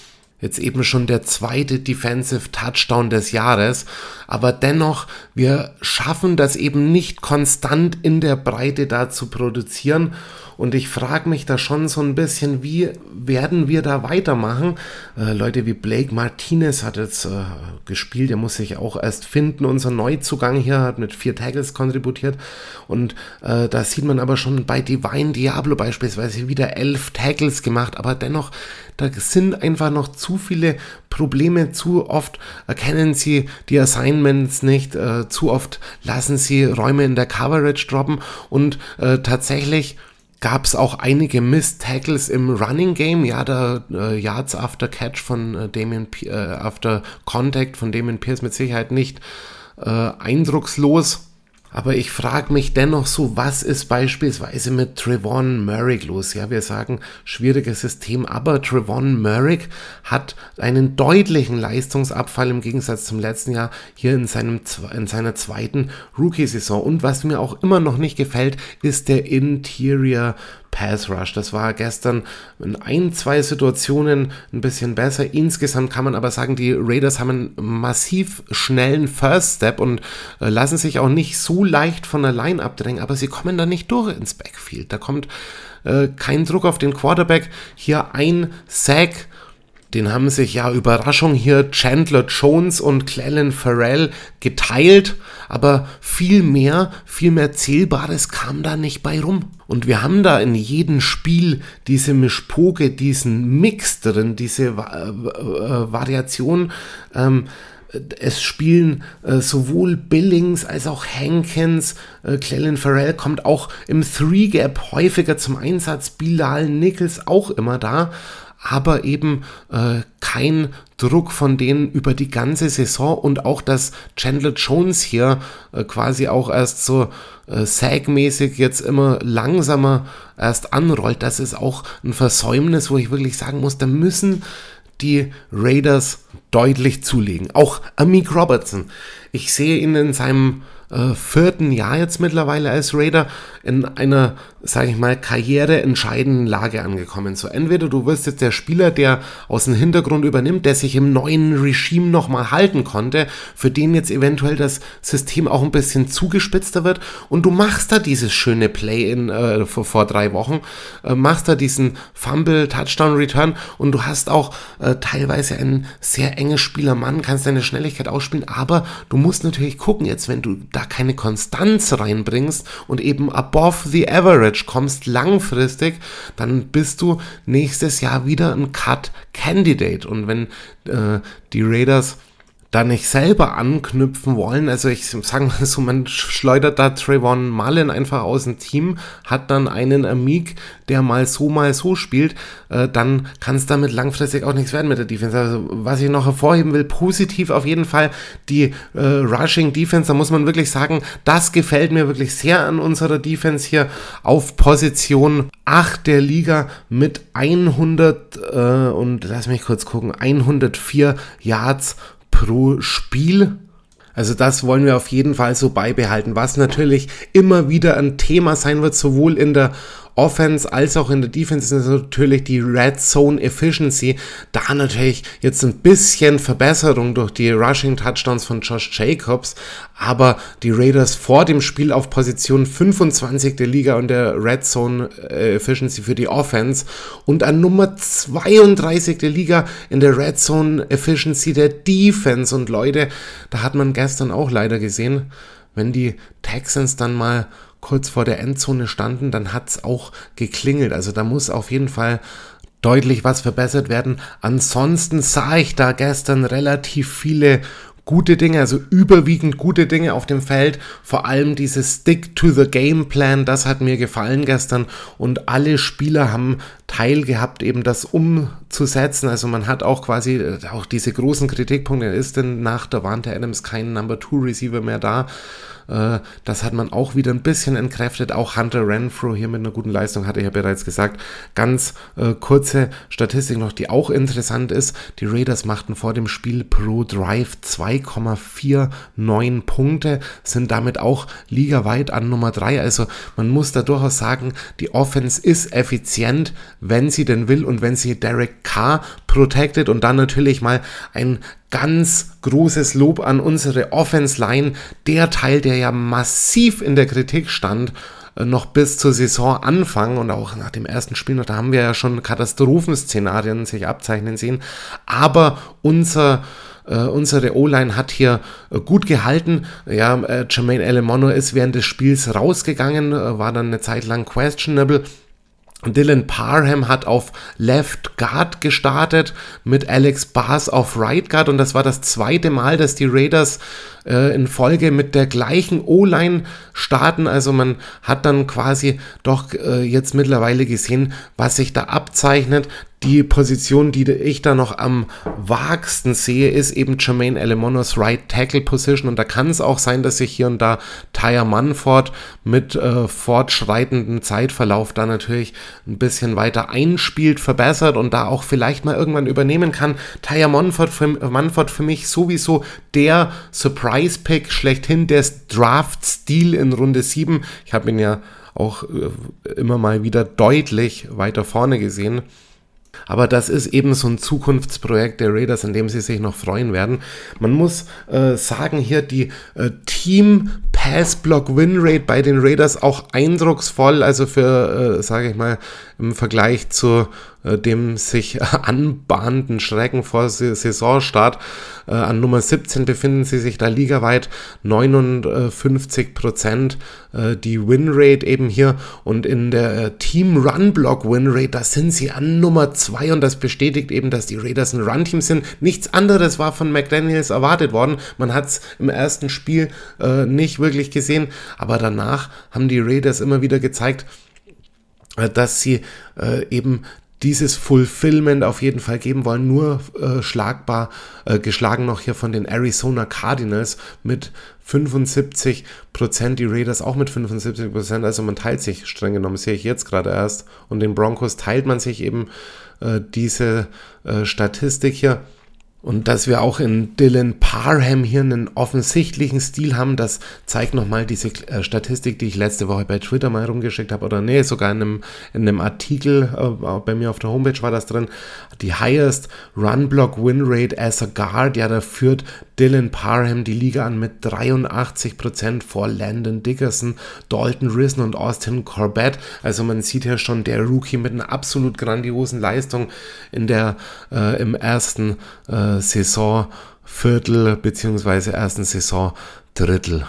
Jetzt eben schon der zweite Defensive Touchdown des Jahres. Aber dennoch, wir schaffen das eben nicht konstant in der Breite da zu produzieren. Und ich frage mich da schon so ein bisschen, wie werden wir da weitermachen? Äh, Leute wie Blake Martinez hat jetzt äh, gespielt, er muss sich auch erst finden. Unser Neuzugang hier hat mit vier Tackles kontributiert. Und äh, da sieht man aber schon bei Divine Diablo beispielsweise wieder elf Tackles gemacht. Aber dennoch, da sind einfach noch zu viele Probleme. Zu oft erkennen sie die Assignments nicht. Äh, zu oft lassen sie Räume in der Coverage droppen. Und äh, tatsächlich gab es auch einige Miss-Tackles im Running Game. Ja, der äh, Yards after Catch von äh, Damien, äh, after Contact von Damien Pierce mit Sicherheit nicht äh, eindruckslos. Aber ich frage mich dennoch so, was ist beispielsweise mit Trevon Merrick los? Ja, wir sagen schwieriges System, aber Trevon Merrick hat einen deutlichen Leistungsabfall im Gegensatz zum letzten Jahr hier in, seinem, in seiner zweiten Rookie-Saison. Und was mir auch immer noch nicht gefällt, ist der Interior Pass Rush. Das war gestern in ein, zwei Situationen ein bisschen besser. Insgesamt kann man aber sagen, die Raiders haben einen massiv schnellen First Step und äh, lassen sich auch nicht so leicht von der Line abdrängen, aber sie kommen da nicht durch ins Backfield. Da kommt äh, kein Druck auf den Quarterback. Hier ein Sack den haben sich ja Überraschung hier Chandler Jones und Clellan Farrell geteilt, aber viel mehr, viel mehr Zählbares kam da nicht bei rum. Und wir haben da in jedem Spiel diese Mischpoke, diesen Mix drin, diese äh, äh, Variation. Ähm, es spielen äh, sowohl Billings als auch Hankins. Äh, Clellan Farrell kommt auch im Three Gap häufiger zum Einsatz. Bilal Nichols auch immer da aber eben äh, kein Druck von denen über die ganze Saison und auch, dass Chandler Jones hier äh, quasi auch erst so äh, Sag-mäßig jetzt immer langsamer erst anrollt, das ist auch ein Versäumnis, wo ich wirklich sagen muss, da müssen die Raiders deutlich zulegen. Auch Amik Robertson. Ich sehe ihn in seinem äh, vierten Jahr jetzt mittlerweile als Raider in einer, sage ich mal, karriereentscheidenden Lage angekommen. So entweder du wirst jetzt der Spieler, der aus dem Hintergrund übernimmt, der sich im neuen Regime nochmal halten konnte, für den jetzt eventuell das System auch ein bisschen zugespitzter wird und du machst da dieses schöne Play in äh, vor, vor, drei Wochen, äh, machst da diesen Fumble, Touchdown, Return und du hast auch äh, teilweise ein sehr enges Spielermann, kannst deine Schnelligkeit ausspielen, aber du musst natürlich gucken jetzt, wenn du da keine Konstanz reinbringst und eben above the average kommst langfristig, dann bist du nächstes Jahr wieder ein Cut Candidate. Und wenn äh, die Raiders da nicht selber anknüpfen wollen. Also ich sage mal so, man schleudert da Trayvon Mullen einfach aus dem Team, hat dann einen Amik, der mal so, mal so spielt, äh, dann kann es damit langfristig auch nichts werden mit der Defense. Also was ich noch hervorheben will, positiv auf jeden Fall die äh, Rushing Defense, da muss man wirklich sagen, das gefällt mir wirklich sehr an unserer Defense hier auf Position 8 der Liga mit 100 äh, und lass mich kurz gucken, 104 Yards pro Spiel. Also das wollen wir auf jeden Fall so beibehalten, was natürlich immer wieder ein Thema sein wird, sowohl in der Offense als auch in der Defense ist natürlich die Red Zone Efficiency. Da natürlich jetzt ein bisschen Verbesserung durch die Rushing Touchdowns von Josh Jacobs, aber die Raiders vor dem Spiel auf Position 25 der Liga und der Red Zone äh, Efficiency für die Offense und an Nummer 32 der Liga in der Red Zone Efficiency der Defense. Und Leute, da hat man gestern auch leider gesehen, wenn die Texans dann mal kurz vor der Endzone standen, dann hat es auch geklingelt. Also da muss auf jeden Fall deutlich was verbessert werden. Ansonsten sah ich da gestern relativ viele gute Dinge, also überwiegend gute Dinge auf dem Feld. Vor allem dieses Stick to the Game Plan, das hat mir gefallen gestern und alle Spieler haben teilgehabt, eben das umzusetzen. Also man hat auch quasi auch diese großen Kritikpunkte. Ist denn nach der Wante Adams kein Number Two Receiver mehr da? Äh, das hat man auch wieder ein bisschen entkräftet. Auch Hunter Renfro hier mit einer guten Leistung, hatte ich ja bereits gesagt. Ganz äh, kurze Statistik noch, die auch interessant ist. Die Raiders machten vor dem Spiel pro Drive 2,49 Punkte, sind damit auch ligaweit an Nummer 3. Also man muss da durchaus sagen, die Offense ist effizient, wenn sie denn will und wenn sie Derek Carr protected und dann natürlich mal ein ganz großes Lob an unsere Offense Line, der Teil, der ja massiv in der Kritik stand, äh, noch bis zur Saisonanfang und auch nach dem ersten Spiel da haben wir ja schon Katastrophenszenarien sich abzeichnen sehen. Aber unser äh, unsere O-Line hat hier äh, gut gehalten. Ja, äh, Jermaine Elemono ist während des Spiels rausgegangen, äh, war dann eine Zeit lang questionable. Dylan Parham hat auf Left Guard gestartet mit Alex Bars auf Right Guard und das war das zweite Mal, dass die Raiders äh, in Folge mit der gleichen O-Line starten. Also man hat dann quasi doch äh, jetzt mittlerweile gesehen, was sich da abzeichnet. Die Position, die ich da noch am vagsten sehe, ist eben Jermaine Elemonos Right Tackle Position. Und da kann es auch sein, dass sich hier und da Tyre Manford mit äh, fortschreitendem Zeitverlauf da natürlich ein bisschen weiter einspielt, verbessert und da auch vielleicht mal irgendwann übernehmen kann. Tyre Manford für, Manford für mich sowieso der Surprise Pick schlechthin, der Draft-Stil in Runde 7. Ich habe ihn ja auch äh, immer mal wieder deutlich weiter vorne gesehen. Aber das ist eben so ein Zukunftsprojekt der Raiders, in dem sie sich noch freuen werden. Man muss äh, sagen, hier die äh, Team Pass Block Win Rate bei den Raiders auch eindrucksvoll, also für, äh, sage ich mal, im Vergleich zu äh, dem sich anbahnenden Schrecken vor Saisonstart. Äh, an Nummer 17 befinden sie sich da ligaweit 59 Prozent äh, die Winrate eben hier und in der Team Run Block Winrate, da sind sie an Nummer 2 und das bestätigt eben, dass die Raiders ein Run-Team sind. Nichts anderes war von McDaniels erwartet worden. Man hat es im ersten Spiel äh, nicht wirklich gesehen, aber danach haben die Raiders immer wieder gezeigt, dass sie äh, eben dieses Fulfillment auf jeden Fall geben wollen. Nur äh, schlagbar äh, geschlagen noch hier von den Arizona Cardinals mit 75 Prozent, die Raiders auch mit 75 Prozent. Also man teilt sich streng genommen, sehe ich jetzt gerade erst. Und den Broncos teilt man sich eben äh, diese äh, Statistik hier. Und dass wir auch in Dylan Parham hier einen offensichtlichen Stil haben, das zeigt nochmal diese äh, Statistik, die ich letzte Woche bei Twitter mal rumgeschickt habe. Oder nee, sogar in einem, in einem Artikel äh, bei mir auf der Homepage war das drin. Die highest Run Block Win Rate as a Guard. Ja, da führt Dylan Parham die Liga an mit 83% vor Landon Dickerson, Dalton Risen und Austin Corbett. Also man sieht ja schon der Rookie mit einer absolut grandiosen Leistung in der, äh, im ersten äh, Saisonviertel beziehungsweise ersten Saisondrittel.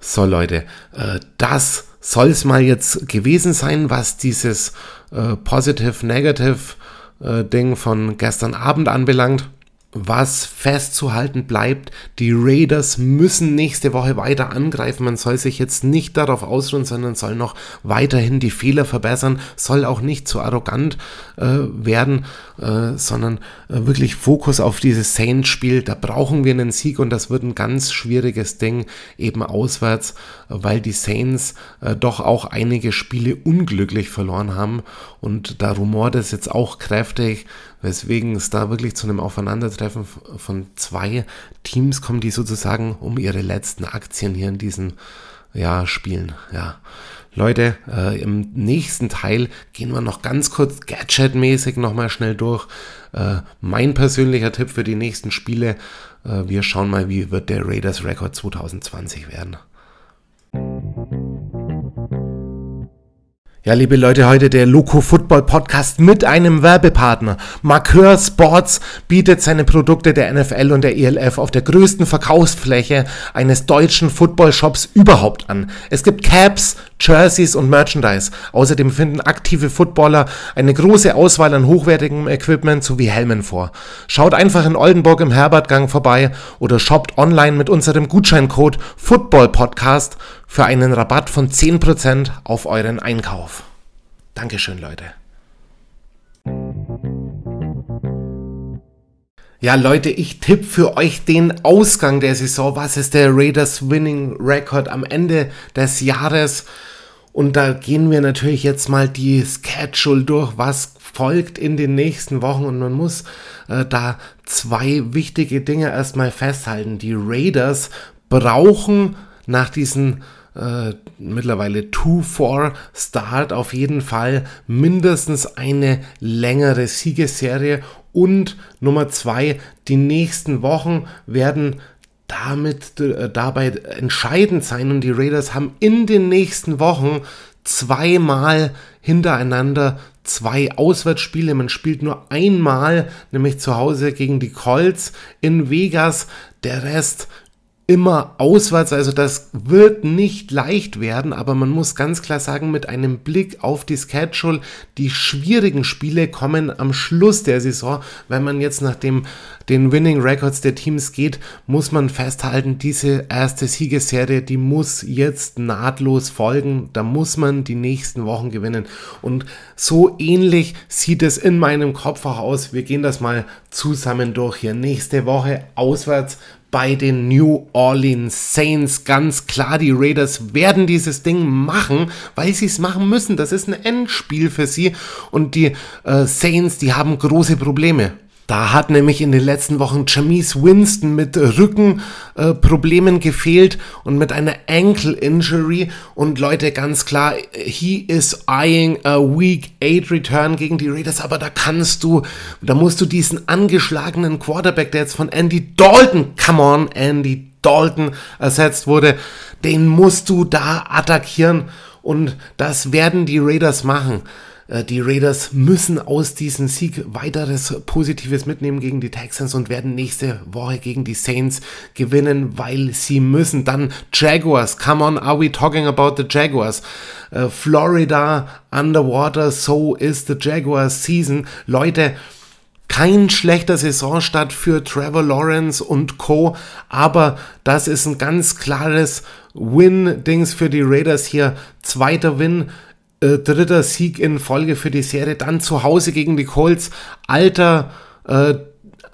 So Leute, äh, das soll es mal jetzt gewesen sein, was dieses äh, Positive-Negative äh, von gestern Abend anbelangt was festzuhalten bleibt, die Raiders müssen nächste Woche weiter angreifen. Man soll sich jetzt nicht darauf ausruhen, sondern soll noch weiterhin die Fehler verbessern, soll auch nicht zu arrogant äh, werden, äh, sondern äh, wirklich Fokus auf dieses Saints-Spiel. Da brauchen wir einen Sieg und das wird ein ganz schwieriges Ding, eben auswärts, weil die Saints äh, doch auch einige Spiele unglücklich verloren haben und da rumort es jetzt auch kräftig, weswegen es da wirklich zu einem Aufeinandertreffen von zwei Teams kommen, die sozusagen um ihre letzten Aktien hier in diesen ja, spielen. Ja. Leute, äh, im nächsten Teil gehen wir noch ganz kurz Gadget-mäßig nochmal schnell durch. Äh, mein persönlicher Tipp für die nächsten Spiele. Äh, wir schauen mal, wie wird der Raiders Record 2020 werden. Ja, liebe Leute, heute der Loco Football Podcast mit einem Werbepartner. Marqueur Sports bietet seine Produkte der NFL und der ELF auf der größten Verkaufsfläche eines deutschen Football-Shops überhaupt an. Es gibt Caps, Jerseys und Merchandise. Außerdem finden aktive Footballer eine große Auswahl an hochwertigem Equipment sowie Helmen vor. Schaut einfach in Oldenburg im Herbertgang vorbei oder shoppt online mit unserem Gutscheincode Football Podcast für einen Rabatt von 10% auf euren Einkauf. Dankeschön, Leute. Ja, Leute, ich tippe für euch den Ausgang der Saison. Was ist der Raiders Winning Record am Ende des Jahres? Und da gehen wir natürlich jetzt mal die Schedule durch, was folgt in den nächsten Wochen. Und man muss äh, da zwei wichtige Dinge erstmal festhalten. Die Raiders brauchen nach diesen äh, mittlerweile 2-4-Start auf jeden Fall mindestens eine längere Siegesserie. Und Nummer zwei, die nächsten Wochen werden damit äh, dabei entscheidend sein und die Raiders haben in den nächsten Wochen zweimal hintereinander zwei Auswärtsspiele. Man spielt nur einmal, nämlich zu Hause gegen die Colts in Vegas. Der Rest immer auswärts, also das wird nicht leicht werden, aber man muss ganz klar sagen, mit einem Blick auf die Schedule, die schwierigen Spiele kommen am Schluss der Saison. Wenn man jetzt nach dem, den Winning Records der Teams geht, muss man festhalten, diese erste Siegesserie, die muss jetzt nahtlos folgen, da muss man die nächsten Wochen gewinnen und so ähnlich sieht es in meinem Kopf auch aus. Wir gehen das mal zusammen durch hier. Nächste Woche auswärts bei den New Orleans Saints. Ganz klar, die Raiders werden dieses Ding machen, weil sie es machen müssen. Das ist ein Endspiel für sie und die äh, Saints, die haben große Probleme. Da hat nämlich in den letzten Wochen Jamise Winston mit Rückenproblemen äh, gefehlt und mit einer Ankle Injury. Und Leute, ganz klar, he is eyeing a week 8 Return gegen die Raiders. Aber da kannst du, da musst du diesen angeschlagenen Quarterback, der jetzt von Andy Dalton, come on, Andy Dalton ersetzt wurde, den musst du da attackieren. Und das werden die Raiders machen. Äh, die Raiders müssen aus diesem Sieg weiteres Positives mitnehmen gegen die Texans und werden nächste Woche gegen die Saints gewinnen, weil sie müssen. Dann Jaguars. Come on, are we talking about the Jaguars? Uh, Florida underwater, so is the Jaguars season. Leute, kein schlechter Saisonstart für Trevor Lawrence und Co. Aber das ist ein ganz klares Win-Dings für die Raiders hier. Zweiter Win äh, dritter Sieg in Folge für die Serie. Dann zu Hause gegen die Colts. Alter äh,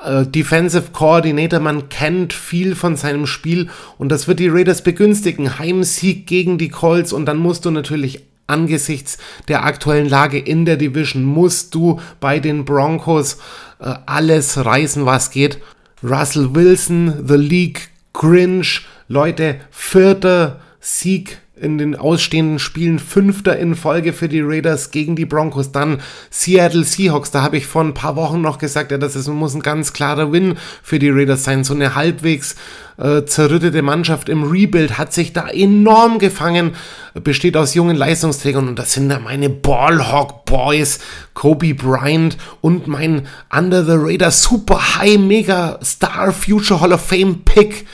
äh, Defensive Coordinator, man kennt viel von seinem Spiel und das wird die Raiders begünstigen. Heimsieg gegen die Colts und dann musst du natürlich angesichts der aktuellen Lage in der Division, musst du bei den Broncos äh, alles reißen, was geht. Russell Wilson, The League, Cringe, Leute, vierter Sieg in den ausstehenden Spielen Fünfter in Folge für die Raiders gegen die Broncos. Dann Seattle Seahawks, da habe ich vor ein paar Wochen noch gesagt, ja, das ist, muss ein ganz klarer Win für die Raiders sein. So eine halbwegs äh, zerrüttete Mannschaft im Rebuild hat sich da enorm gefangen, besteht aus jungen Leistungsträgern und das sind da meine Ballhawk Boys, Kobe Bryant und mein Under the Radar Super High Mega Star Future Hall of Fame Pick,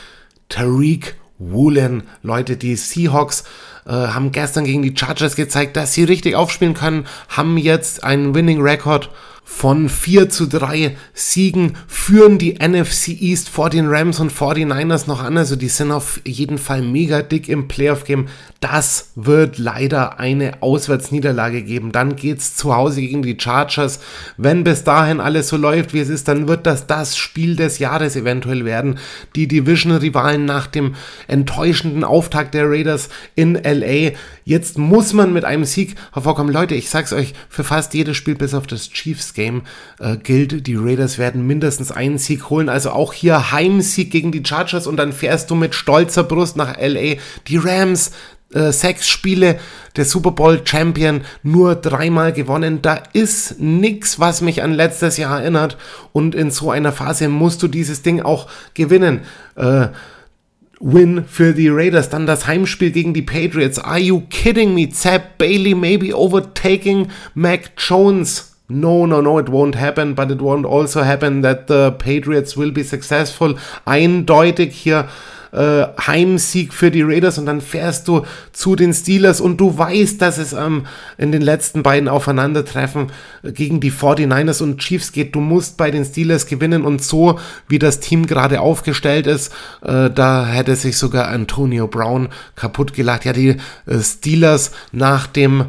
Tariq Woolen. Leute, die Seahawks äh, haben gestern gegen die Chargers gezeigt, dass sie richtig aufspielen können, haben jetzt einen Winning Record von 4 zu 3 Siegen führen die NFC East vor den Rams und 49ers noch an. Also die sind auf jeden Fall mega dick im Playoff-Game. Das wird leider eine Auswärtsniederlage geben. Dann geht es zu Hause gegen die Chargers. Wenn bis dahin alles so läuft, wie es ist, dann wird das das Spiel des Jahres eventuell werden. Die Division-Rivalen nach dem enttäuschenden Auftakt der Raiders in LA. Jetzt muss man mit einem Sieg hervorkommen. Leute, ich sag's euch, für fast jedes Spiel bis auf das Chiefs Game äh, gilt, die Raiders werden mindestens einen Sieg holen. Also auch hier Heimsieg gegen die Chargers und dann fährst du mit stolzer Brust nach LA. Die Rams äh, sechs Spiele der Super Bowl Champion nur dreimal gewonnen. Da ist nix, was mich an letztes Jahr erinnert. Und in so einer Phase musst du dieses Ding auch gewinnen. Äh, Win für die Raiders. Dann das Heimspiel gegen die Patriots. Are you kidding me? Zap Bailey maybe overtaking Mac Jones. No, no, no, it won't happen, but it won't also happen that the Patriots will be successful. Eindeutig hier äh, Heimsieg für die Raiders und dann fährst du zu den Steelers und du weißt, dass es ähm, in den letzten beiden Aufeinandertreffen äh, gegen die 49ers und Chiefs geht. Du musst bei den Steelers gewinnen und so, wie das Team gerade aufgestellt ist, äh, da hätte sich sogar Antonio Brown kaputt gelacht. Ja, die äh, Steelers nach dem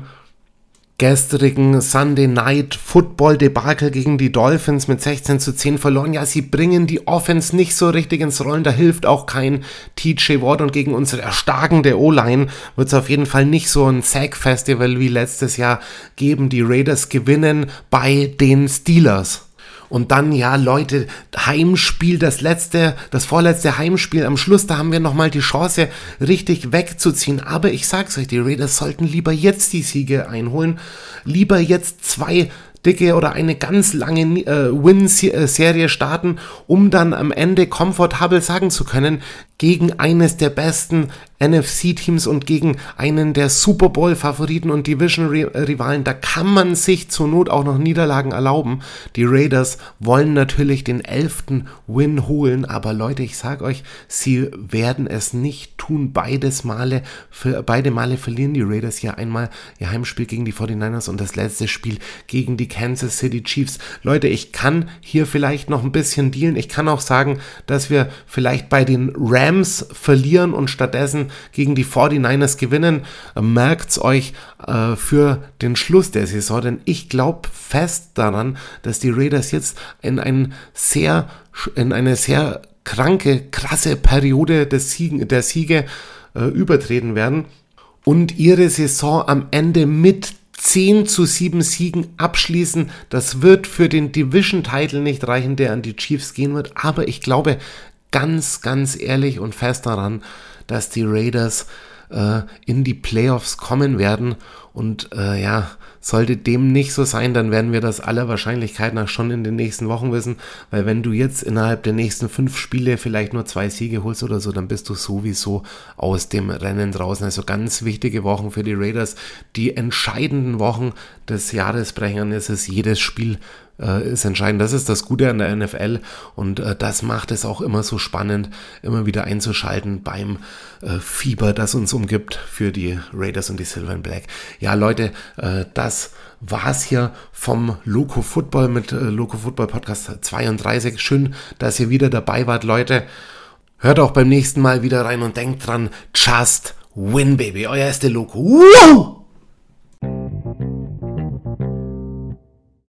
gestrigen Sunday Night Football Debakel gegen die Dolphins mit 16 zu 10 verloren. Ja, sie bringen die Offense nicht so richtig ins Rollen. Da hilft auch kein TJ Ward und gegen unsere erstarkende O-Line wird es auf jeden Fall nicht so ein Sack Festival wie letztes Jahr geben. Die Raiders gewinnen bei den Steelers. Und dann, ja, Leute, Heimspiel, das letzte, das vorletzte Heimspiel am Schluss, da haben wir nochmal die Chance, richtig wegzuziehen. Aber ich sag's euch, die Raiders sollten lieber jetzt die Siege einholen. Lieber jetzt zwei dicke oder eine ganz lange äh, Win-Serie starten, um dann am Ende komfortabel sagen zu können, gegen eines der besten NFC-Teams und gegen einen der Super Bowl-Favoriten und Division-Rivalen. Da kann man sich zur Not auch noch Niederlagen erlauben. Die Raiders wollen natürlich den elften Win holen, aber Leute, ich sage euch, sie werden es nicht tun. Beides Male, für, beide Male verlieren die Raiders ja einmal ihr Heimspiel gegen die 49ers und das letzte Spiel gegen die Kansas City Chiefs. Leute, ich kann hier vielleicht noch ein bisschen dealen. Ich kann auch sagen, dass wir vielleicht bei den Rams verlieren und stattdessen gegen die 49ers gewinnen. Merkt's euch äh, für den Schluss der Saison, denn ich glaube fest daran, dass die Raiders jetzt in ein sehr, in eine sehr kranke, krasse Periode des Siegen, der Siege äh, übertreten werden und ihre Saison am Ende mit 10 zu 7 Siegen abschließen. Das wird für den Division-Title nicht reichen, der an die Chiefs gehen wird. Aber ich glaube ganz, ganz ehrlich und fest daran, dass die Raiders äh, in die Playoffs kommen werden. Und äh, ja, sollte dem nicht so sein, dann werden wir das aller Wahrscheinlichkeit nach schon in den nächsten Wochen wissen. Weil wenn du jetzt innerhalb der nächsten fünf Spiele vielleicht nur zwei Siege holst oder so, dann bist du sowieso aus dem Rennen draußen. Also ganz wichtige Wochen für die Raiders. Die entscheidenden Wochen des Jahresbrechern ist es jedes Spiel ist entscheidend. Das ist das Gute an der NFL und äh, das macht es auch immer so spannend, immer wieder einzuschalten beim äh, Fieber, das uns umgibt für die Raiders und die Silver and Black. Ja, Leute, äh, das war's hier vom Loco Football mit äh, Loco Football Podcast 32. Schön, dass ihr wieder dabei wart, Leute. Hört auch beim nächsten Mal wieder rein und denkt dran, just win, baby. Euer erste Loco. Wow!